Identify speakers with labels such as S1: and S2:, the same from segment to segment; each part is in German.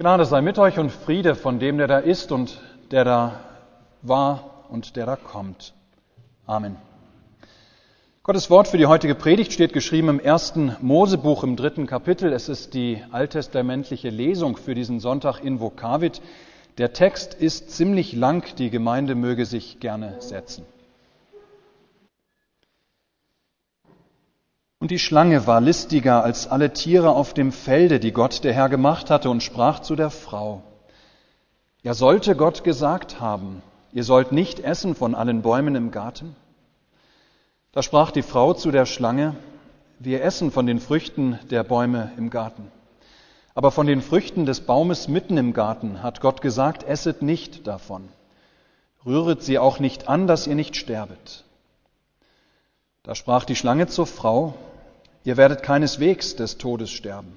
S1: Gnade sei mit euch und Friede von dem, der da ist und der da war und der da kommt. Amen. Gottes Wort für die heutige Predigt steht geschrieben im ersten Mosebuch im dritten Kapitel. Es ist die alttestamentliche Lesung für diesen Sonntag in Vokavit. Der Text ist ziemlich lang, die Gemeinde möge sich gerne setzen. Und die Schlange war listiger als alle Tiere auf dem Felde, die Gott der Herr gemacht hatte, und sprach zu der Frau, ja sollte Gott gesagt haben, ihr sollt nicht essen von allen Bäumen im Garten? Da sprach die Frau zu der Schlange, wir essen von den Früchten der Bäume im Garten. Aber von den Früchten des Baumes mitten im Garten hat Gott gesagt, esset nicht davon. Rühret sie auch nicht an, dass ihr nicht sterbet. Da sprach die Schlange zur Frau, Ihr werdet keineswegs des Todes sterben,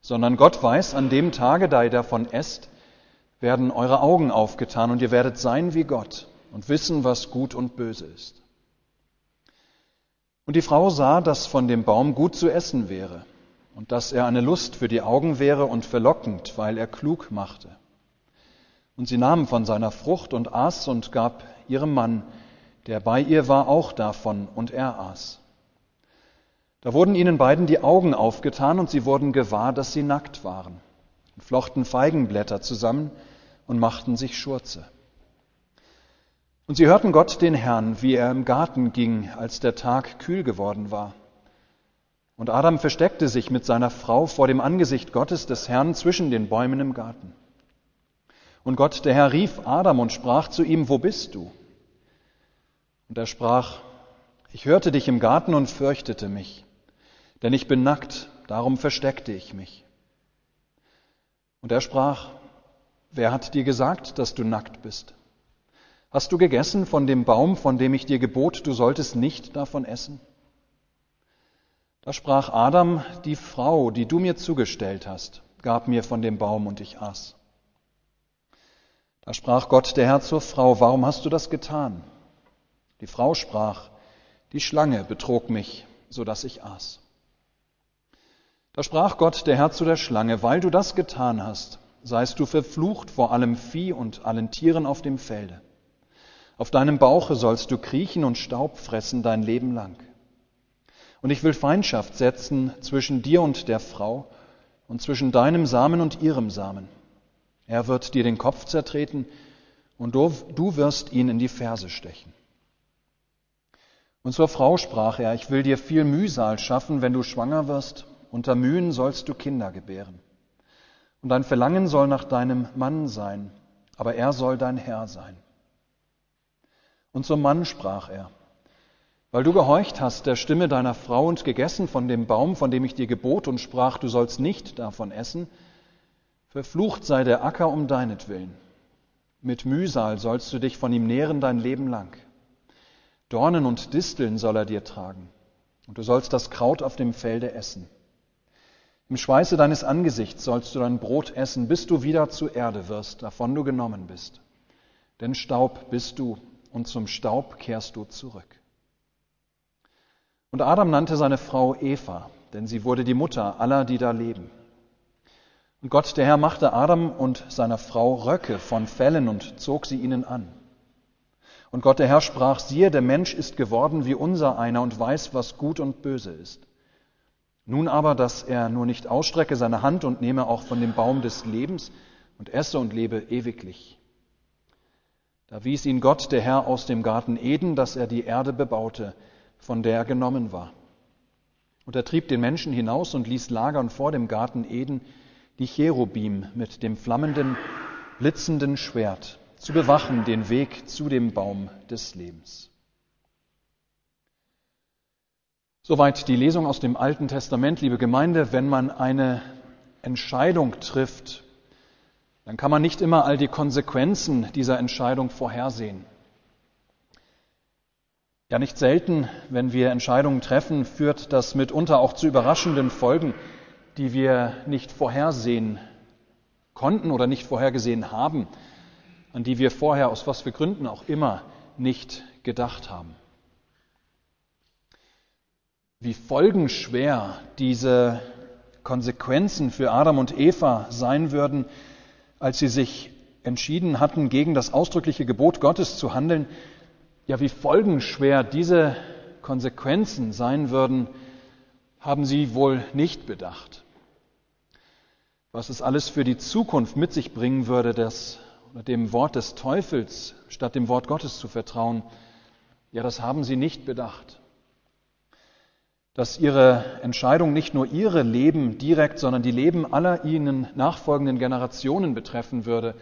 S1: sondern Gott weiß, an dem Tage, da ihr davon esst, werden eure Augen aufgetan und ihr werdet sein wie Gott und wissen, was gut und böse ist. Und die Frau sah, dass von dem Baum gut zu essen wäre und dass er eine Lust für die Augen wäre und verlockend, weil er klug machte. Und sie nahm von seiner Frucht und aß und gab ihrem Mann, der bei ihr war, auch davon, und er aß. Da wurden ihnen beiden die Augen aufgetan und sie wurden gewahr, dass sie nackt waren, und flochten Feigenblätter zusammen und machten sich Schurze. Und sie hörten Gott den Herrn, wie er im Garten ging, als der Tag kühl geworden war. Und Adam versteckte sich mit seiner Frau vor dem Angesicht Gottes des Herrn zwischen den Bäumen im Garten. Und Gott, der Herr, rief Adam und sprach zu ihm, wo bist du? Und er sprach, ich hörte dich im Garten und fürchtete mich denn ich bin nackt, darum versteckte ich mich. Und er sprach, wer hat dir gesagt, dass du nackt bist? Hast du gegessen von dem Baum, von dem ich dir gebot, du solltest nicht davon essen? Da sprach Adam, die Frau, die du mir zugestellt hast, gab mir von dem Baum und ich aß. Da sprach Gott der Herr zur Frau, warum hast du das getan? Die Frau sprach, die Schlange betrog mich, so dass ich aß. Da sprach Gott, der Herr zu der Schlange, weil du das getan hast, seist du verflucht vor allem Vieh und allen Tieren auf dem Felde. Auf deinem Bauche sollst du kriechen und Staub fressen dein Leben lang. Und ich will Feindschaft setzen zwischen dir und der Frau und zwischen deinem Samen und ihrem Samen. Er wird dir den Kopf zertreten und du, du wirst ihn in die Ferse stechen. Und zur Frau sprach er, ich will dir viel Mühsal schaffen, wenn du schwanger wirst unter Mühen sollst du Kinder gebären. Und dein Verlangen soll nach deinem Mann sein, aber er soll dein Herr sein. Und zum Mann sprach er, weil du gehorcht hast der Stimme deiner Frau und gegessen von dem Baum, von dem ich dir gebot und sprach, du sollst nicht davon essen, verflucht sei der Acker um deinetwillen. Mit Mühsal sollst du dich von ihm nähren dein Leben lang. Dornen und Disteln soll er dir tragen, und du sollst das Kraut auf dem Felde essen. Im Schweiße deines Angesichts sollst du dein Brot essen, bis du wieder zur Erde wirst, davon du genommen bist. Denn Staub bist du und zum Staub kehrst du zurück. Und Adam nannte seine Frau Eva, denn sie wurde die Mutter aller, die da leben. Und Gott, der Herr, machte Adam und seiner Frau Röcke von Fellen und zog sie ihnen an. Und Gott, der Herr, sprach, siehe, der Mensch ist geworden wie unser einer und weiß, was gut und böse ist. Nun aber, dass er nur nicht ausstrecke seine Hand und nehme auch von dem Baum des Lebens und esse und lebe ewiglich. Da wies ihn Gott, der Herr, aus dem Garten Eden, dass er die Erde bebaute, von der er genommen war. Und er trieb den Menschen hinaus und ließ lagern vor dem Garten Eden die Cherubim mit dem flammenden, blitzenden Schwert, zu bewachen den Weg zu dem Baum des Lebens. Soweit die Lesung aus dem Alten Testament, liebe Gemeinde. Wenn man eine Entscheidung trifft, dann kann man nicht immer all die Konsequenzen dieser Entscheidung vorhersehen. Ja, nicht selten, wenn wir Entscheidungen treffen, führt das mitunter auch zu überraschenden Folgen, die wir nicht vorhersehen konnten oder nicht vorhergesehen haben, an die wir vorher aus was für Gründen auch immer nicht gedacht haben wie folgenschwer diese Konsequenzen für Adam und Eva sein würden, als sie sich entschieden hatten, gegen das ausdrückliche Gebot Gottes zu handeln, ja, wie folgenschwer diese Konsequenzen sein würden, haben sie wohl nicht bedacht. Was es alles für die Zukunft mit sich bringen würde, das dem Wort des Teufels statt dem Wort Gottes zu vertrauen, ja, das haben sie nicht bedacht. Dass ihre Entscheidung nicht nur ihre Leben direkt, sondern die Leben aller ihnen nachfolgenden Generationen betreffen würde,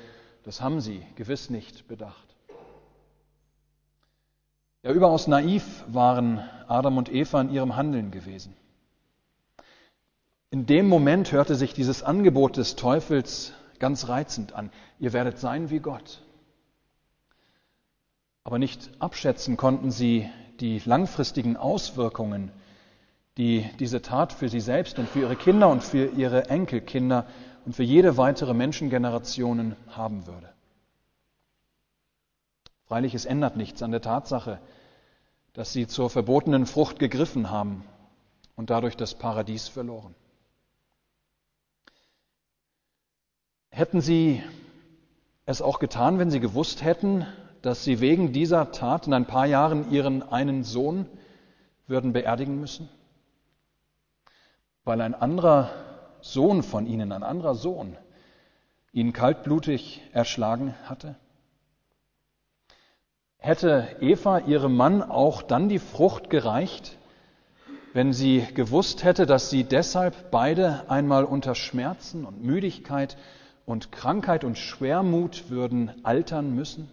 S1: das haben sie gewiss nicht bedacht. Ja, überaus naiv waren Adam und Eva in ihrem Handeln gewesen. In dem Moment hörte sich dieses Angebot des Teufels ganz reizend an. Ihr werdet sein wie Gott. Aber nicht abschätzen konnten sie die langfristigen Auswirkungen, die diese Tat für sie selbst und für ihre Kinder und für ihre Enkelkinder und für jede weitere Menschengenerationen haben würde. Freilich, es ändert nichts an der Tatsache, dass sie zur verbotenen Frucht gegriffen haben und dadurch das Paradies verloren. Hätten sie es auch getan, wenn sie gewusst hätten, dass sie wegen dieser Tat in ein paar Jahren ihren einen Sohn würden beerdigen müssen? Weil ein anderer Sohn von ihnen, ein anderer Sohn, ihn kaltblutig erschlagen hatte? Hätte Eva ihrem Mann auch dann die Frucht gereicht, wenn sie gewusst hätte, dass sie deshalb beide einmal unter Schmerzen und Müdigkeit und Krankheit und Schwermut würden altern müssen?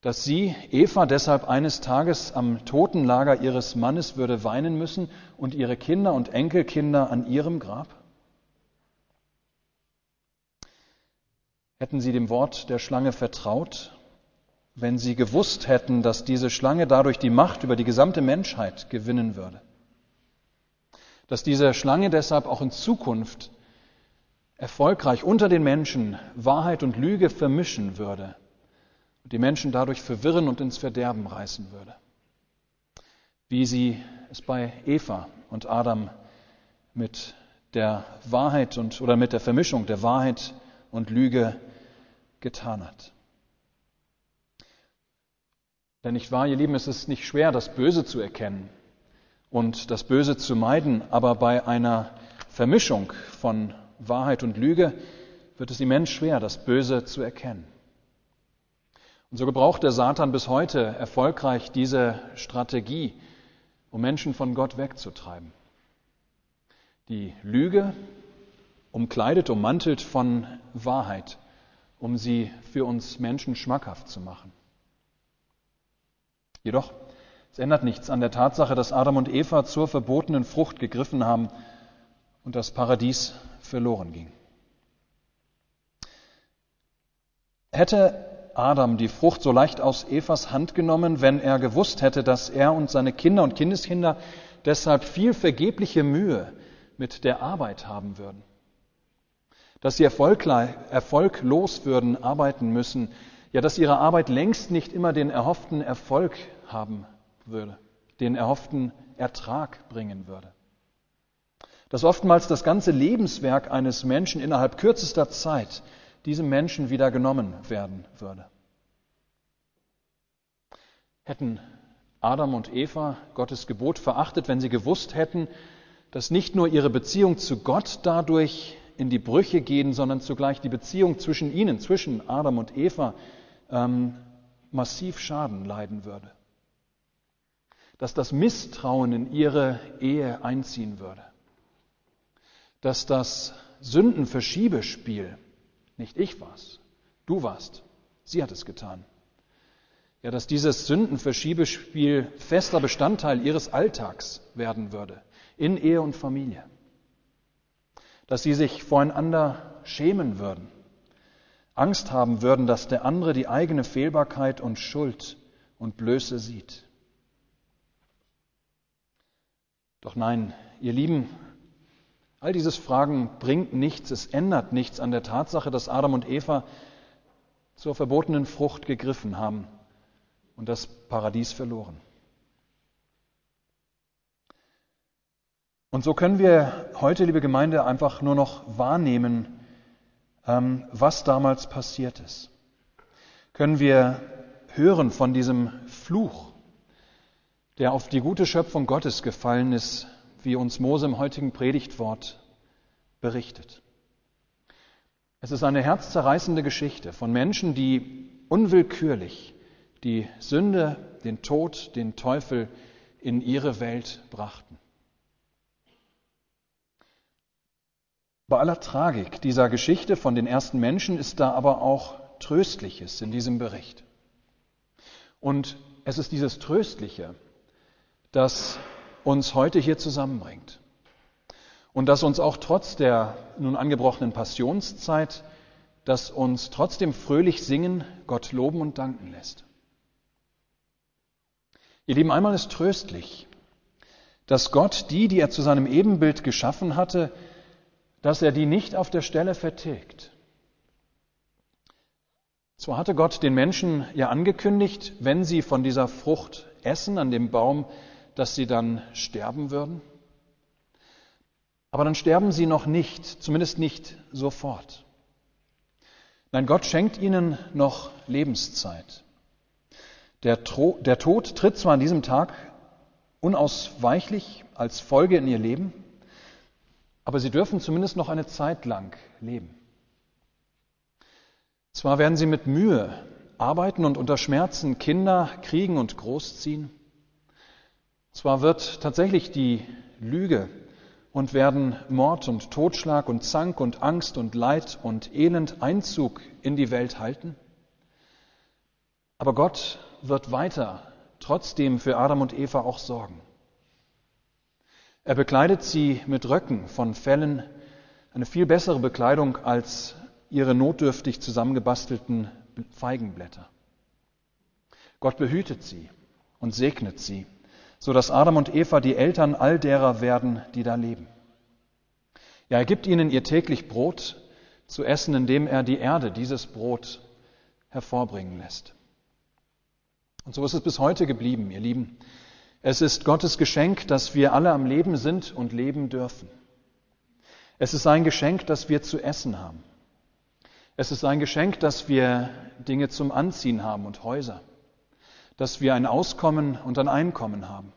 S1: Dass sie, Eva, deshalb eines Tages am Totenlager ihres Mannes würde weinen müssen und ihre Kinder und Enkelkinder an ihrem Grab? Hätten sie dem Wort der Schlange vertraut wenn sie gewusst hätten, dass diese Schlange dadurch die Macht über die gesamte Menschheit gewinnen würde. Dass diese Schlange deshalb auch in Zukunft erfolgreich unter den Menschen Wahrheit und Lüge vermischen würde und die Menschen dadurch verwirren und ins Verderben reißen würde. Wie sie es bei Eva und Adam mit der Wahrheit und oder mit der Vermischung der Wahrheit und Lüge getan hat. Denn nicht wahr, ihr Lieben, es ist nicht schwer, das Böse zu erkennen und das Böse zu meiden, aber bei einer Vermischung von Wahrheit und Lüge wird es immens schwer, das Böse zu erkennen. Und so gebraucht der Satan bis heute erfolgreich diese Strategie, um Menschen von Gott wegzutreiben. Die Lüge umkleidet, ummantelt von Wahrheit, um sie für uns Menschen schmackhaft zu machen. Jedoch, es ändert nichts an der Tatsache, dass Adam und Eva zur verbotenen Frucht gegriffen haben und das Paradies verloren ging. Hätte Adam die Frucht so leicht aus Evas Hand genommen, wenn er gewusst hätte, dass er und seine Kinder und Kindeskinder deshalb viel vergebliche Mühe mit der Arbeit haben würden, dass sie erfolglos würden arbeiten müssen, ja, dass ihre Arbeit längst nicht immer den erhofften Erfolg haben würde, den erhofften Ertrag bringen würde. Dass oftmals das ganze Lebenswerk eines Menschen innerhalb kürzester Zeit diesem Menschen wieder genommen werden würde. Hätten Adam und Eva Gottes Gebot verachtet, wenn sie gewusst hätten, dass nicht nur ihre Beziehung zu Gott dadurch in die Brüche gehen, sondern zugleich die Beziehung zwischen ihnen, zwischen Adam und Eva, ähm, massiv Schaden leiden würde. Dass das Misstrauen in ihre Ehe einziehen würde. Dass das Sündenverschiebespiel, nicht ich war's, du warst, sie hat es getan. Ja, dass dieses Sündenverschiebespiel fester Bestandteil ihres Alltags werden würde, in Ehe und Familie. Dass sie sich voreinander schämen würden Angst haben würden, dass der andere die eigene Fehlbarkeit und Schuld und Blöße sieht. Doch nein, ihr Lieben, all dieses Fragen bringt nichts, es ändert nichts an der Tatsache, dass Adam und Eva zur verbotenen Frucht gegriffen haben und das Paradies verloren. Und so können wir heute, liebe Gemeinde, einfach nur noch wahrnehmen, ähm, was damals passiert ist. Können wir hören von diesem Fluch, der auf die gute Schöpfung Gottes gefallen ist, wie uns Mose im heutigen Predigtwort berichtet. Es ist eine herzzerreißende Geschichte von Menschen, die unwillkürlich die Sünde, den Tod, den Teufel in ihre Welt brachten. Bei aller Tragik dieser Geschichte von den ersten Menschen ist da aber auch Tröstliches in diesem Bericht. Und es ist dieses Tröstliche, das uns heute hier zusammenbringt. Und das uns auch trotz der nun angebrochenen Passionszeit, das uns trotzdem fröhlich singen, Gott loben und danken lässt. Ihr Lieben, einmal ist tröstlich, dass Gott die, die er zu seinem Ebenbild geschaffen hatte, dass er die nicht auf der Stelle vertilgt. Zwar hatte Gott den Menschen ja angekündigt, wenn sie von dieser Frucht essen an dem Baum, dass sie dann sterben würden. Aber dann sterben sie noch nicht, zumindest nicht sofort. Nein, Gott schenkt ihnen noch Lebenszeit. Der, der Tod tritt zwar an diesem Tag unausweichlich als Folge in ihr Leben, aber sie dürfen zumindest noch eine Zeit lang leben. Zwar werden sie mit Mühe arbeiten und unter Schmerzen Kinder kriegen und großziehen. Zwar wird tatsächlich die Lüge und werden Mord und Totschlag und Zank und Angst und Leid und Elend Einzug in die Welt halten. Aber Gott wird weiter trotzdem für Adam und Eva auch sorgen. Er bekleidet sie mit Röcken von Fellen, eine viel bessere Bekleidung als ihre notdürftig zusammengebastelten Feigenblätter. Gott behütet sie und segnet sie, so dass Adam und Eva die Eltern all derer werden, die da leben. Ja, er gibt ihnen ihr täglich Brot zu essen, indem er die Erde dieses Brot hervorbringen lässt. Und so ist es bis heute geblieben, ihr Lieben. Es ist Gottes Geschenk, dass wir alle am Leben sind und leben dürfen. Es ist sein Geschenk, dass wir zu essen haben. Es ist sein Geschenk, dass wir Dinge zum Anziehen haben und Häuser. Dass wir ein Auskommen und ein Einkommen haben.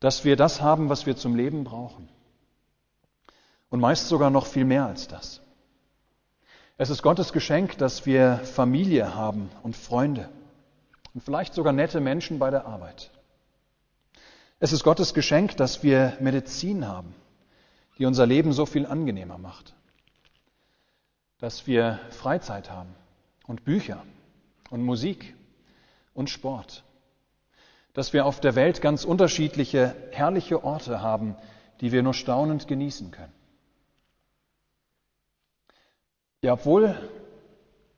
S1: Dass wir das haben, was wir zum Leben brauchen. Und meist sogar noch viel mehr als das. Es ist Gottes Geschenk, dass wir Familie haben und Freunde und vielleicht sogar nette Menschen bei der Arbeit. Es ist Gottes Geschenk, dass wir Medizin haben, die unser Leben so viel angenehmer macht. Dass wir Freizeit haben und Bücher und Musik und Sport. Dass wir auf der Welt ganz unterschiedliche, herrliche Orte haben, die wir nur staunend genießen können. Ja, obwohl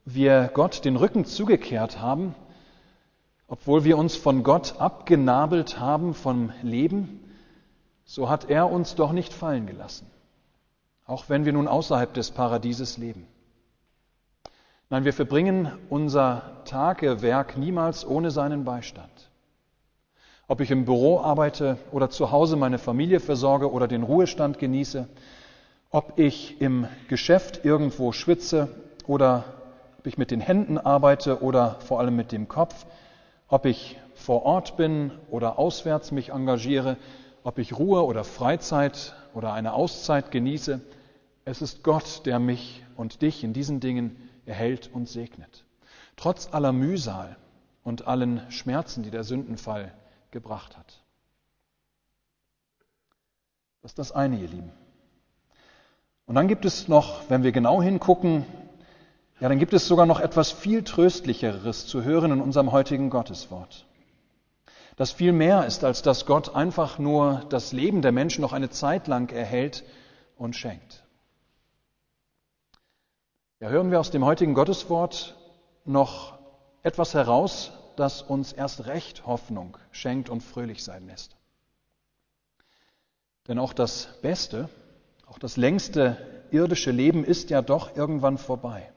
S1: wir Gott den Rücken zugekehrt haben, obwohl wir uns von Gott abgenabelt haben vom Leben, so hat er uns doch nicht fallen gelassen, auch wenn wir nun außerhalb des Paradieses leben. Nein, wir verbringen unser Tagewerk niemals ohne seinen Beistand. Ob ich im Büro arbeite oder zu Hause meine Familie versorge oder den Ruhestand genieße, ob ich im Geschäft irgendwo schwitze oder ob ich mit den Händen arbeite oder vor allem mit dem Kopf, ob ich vor Ort bin oder auswärts mich engagiere, ob ich Ruhe oder Freizeit oder eine Auszeit genieße, es ist Gott, der mich und dich in diesen Dingen erhält und segnet. Trotz aller Mühsal und allen Schmerzen, die der Sündenfall gebracht hat. Das ist das eine, ihr Lieben. Und dann gibt es noch, wenn wir genau hingucken, ja, dann gibt es sogar noch etwas viel Tröstlicheres zu hören in unserem heutigen Gotteswort. Das viel mehr ist, als dass Gott einfach nur das Leben der Menschen noch eine Zeit lang erhält und schenkt. Ja, hören wir aus dem heutigen Gotteswort noch etwas heraus, das uns erst recht Hoffnung schenkt und fröhlich sein lässt. Denn auch das Beste, auch das längste irdische Leben ist ja doch irgendwann vorbei.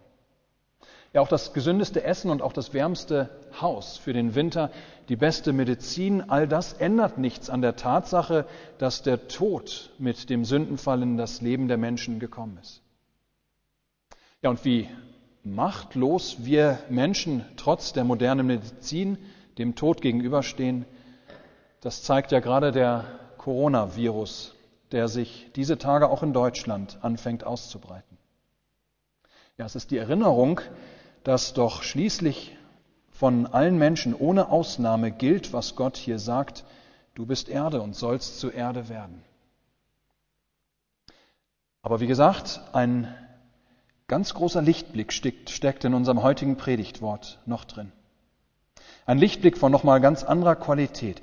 S1: Ja, auch das gesündeste Essen und auch das wärmste Haus für den Winter, die beste Medizin, all das ändert nichts an der Tatsache, dass der Tod mit dem Sündenfall in das Leben der Menschen gekommen ist. Ja, und wie machtlos wir Menschen trotz der modernen Medizin dem Tod gegenüberstehen, das zeigt ja gerade der Coronavirus, der sich diese Tage auch in Deutschland anfängt auszubreiten. Ja, es ist die Erinnerung, dass doch schließlich von allen Menschen ohne Ausnahme gilt, was Gott hier sagt, du bist Erde und sollst zu Erde werden. Aber wie gesagt, ein ganz großer Lichtblick steckt, in unserem heutigen Predigtwort noch drin. Ein Lichtblick von nochmal ganz anderer Qualität.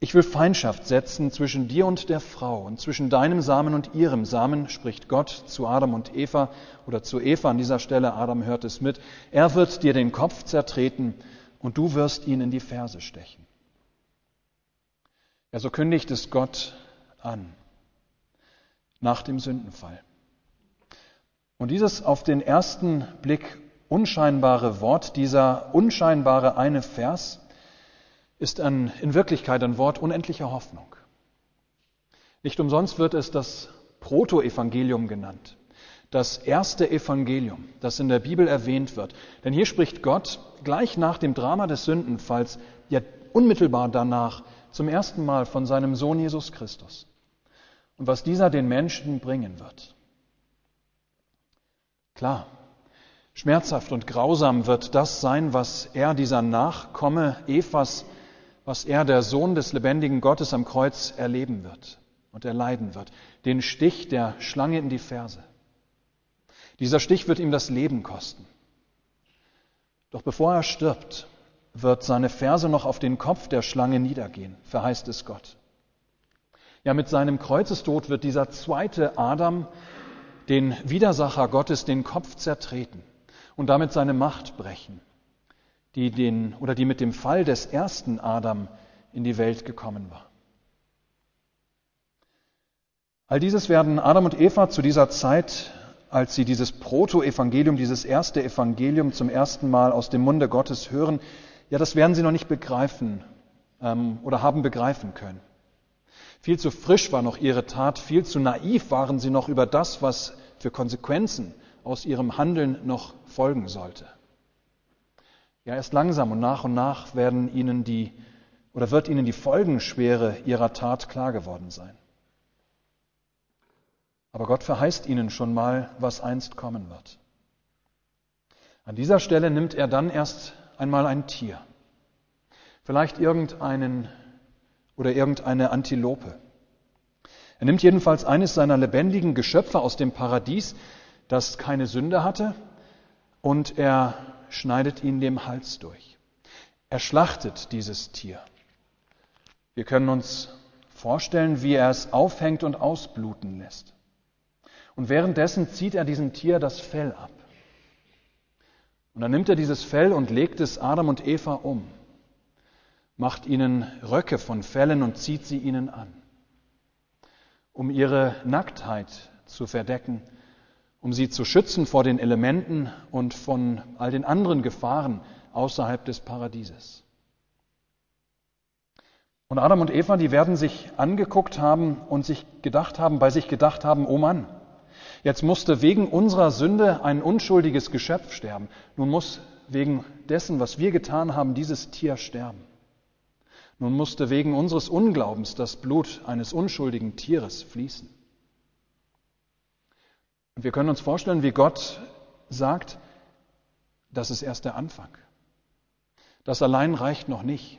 S1: Ich will Feindschaft setzen zwischen dir und der Frau und zwischen deinem Samen und ihrem Samen, spricht Gott zu Adam und Eva oder zu Eva an dieser Stelle, Adam hört es mit. Er wird dir den Kopf zertreten und du wirst ihn in die Ferse stechen. Ja, so kündigt es Gott an nach dem Sündenfall. Und dieses auf den ersten Blick unscheinbare Wort, dieser unscheinbare eine Vers, ist ein, in Wirklichkeit ein Wort unendlicher Hoffnung. Nicht umsonst wird es das Protoevangelium genannt, das erste Evangelium, das in der Bibel erwähnt wird. Denn hier spricht Gott gleich nach dem Drama des Sündenfalls, ja unmittelbar danach, zum ersten Mal von seinem Sohn Jesus Christus und was dieser den Menschen bringen wird. Klar, schmerzhaft und grausam wird das sein, was er, dieser Nachkomme Evas, was er, der Sohn des lebendigen Gottes am Kreuz, erleben wird und erleiden wird. Den Stich der Schlange in die Ferse. Dieser Stich wird ihm das Leben kosten. Doch bevor er stirbt, wird seine Ferse noch auf den Kopf der Schlange niedergehen, verheißt es Gott. Ja, mit seinem Kreuzestod wird dieser zweite Adam den Widersacher Gottes den Kopf zertreten und damit seine Macht brechen die, den, oder die mit dem Fall des ersten Adam in die Welt gekommen war. All dieses werden Adam und Eva zu dieser Zeit, als sie dieses Proto-Evangelium, dieses erste Evangelium zum ersten Mal aus dem Munde Gottes hören, ja, das werden sie noch nicht begreifen ähm, oder haben begreifen können. Viel zu frisch war noch ihre Tat, viel zu naiv waren sie noch über das, was für Konsequenzen aus ihrem Handeln noch folgen sollte. Ja, erst langsam und nach und nach werden ihnen die oder wird ihnen die Folgenschwere ihrer Tat klar geworden sein. Aber Gott verheißt ihnen schon mal, was einst kommen wird. An dieser Stelle nimmt er dann erst einmal ein Tier, vielleicht irgendeinen oder irgendeine Antilope. Er nimmt jedenfalls eines seiner lebendigen Geschöpfe aus dem Paradies, das keine Sünde hatte, und er schneidet ihn dem Hals durch. Er schlachtet dieses Tier. Wir können uns vorstellen, wie er es aufhängt und ausbluten lässt. Und währenddessen zieht er diesem Tier das Fell ab. Und dann nimmt er dieses Fell und legt es Adam und Eva um, macht ihnen Röcke von Fellen und zieht sie ihnen an, um ihre Nacktheit zu verdecken um sie zu schützen vor den Elementen und von all den anderen Gefahren außerhalb des Paradieses. Und Adam und Eva, die werden sich angeguckt haben und sich gedacht haben, bei sich gedacht haben, oh Mann, jetzt musste wegen unserer Sünde ein unschuldiges Geschöpf sterben. Nun muss wegen dessen, was wir getan haben, dieses Tier sterben. Nun musste wegen unseres Unglaubens das Blut eines unschuldigen Tieres fließen. Und wir können uns vorstellen, wie Gott sagt, das ist erst der Anfang. Das allein reicht noch nicht.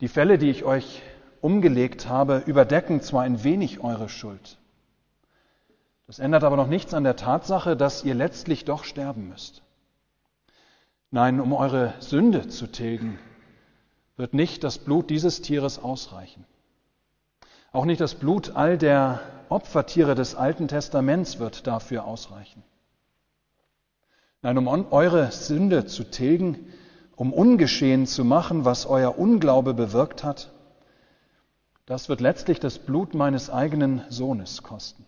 S1: Die Fälle, die ich euch umgelegt habe, überdecken zwar ein wenig eure Schuld. Das ändert aber noch nichts an der Tatsache, dass ihr letztlich doch sterben müsst. Nein, um eure Sünde zu tilgen, wird nicht das Blut dieses Tieres ausreichen. Auch nicht das Blut all der Opfertiere des Alten Testaments wird dafür ausreichen. Nein, um eure Sünde zu tilgen, um ungeschehen zu machen, was euer Unglaube bewirkt hat, das wird letztlich das Blut meines eigenen Sohnes kosten.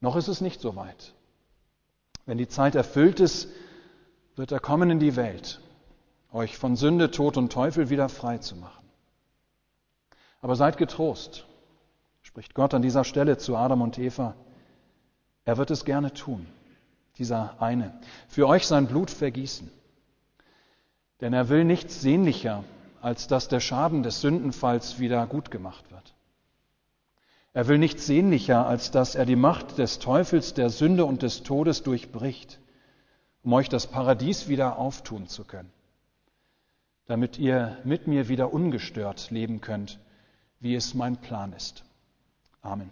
S1: Noch ist es nicht so weit. Wenn die Zeit erfüllt ist, wird er kommen in die Welt, euch von Sünde, Tod und Teufel wieder frei zu machen. Aber seid getrost, spricht Gott an dieser Stelle zu Adam und Eva. Er wird es gerne tun, dieser eine, für euch sein Blut vergießen. Denn er will nichts sehnlicher, als dass der Schaden des Sündenfalls wieder gut gemacht wird. Er will nichts sehnlicher, als dass er die Macht des Teufels, der Sünde und des Todes durchbricht, um euch das Paradies wieder auftun zu können, damit ihr mit mir wieder ungestört leben könnt, wie es mein Plan ist. Amen.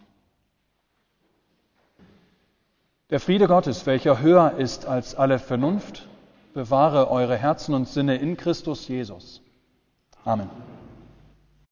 S1: Der Friede Gottes, welcher höher ist als alle Vernunft, bewahre eure Herzen und Sinne in Christus Jesus. Amen.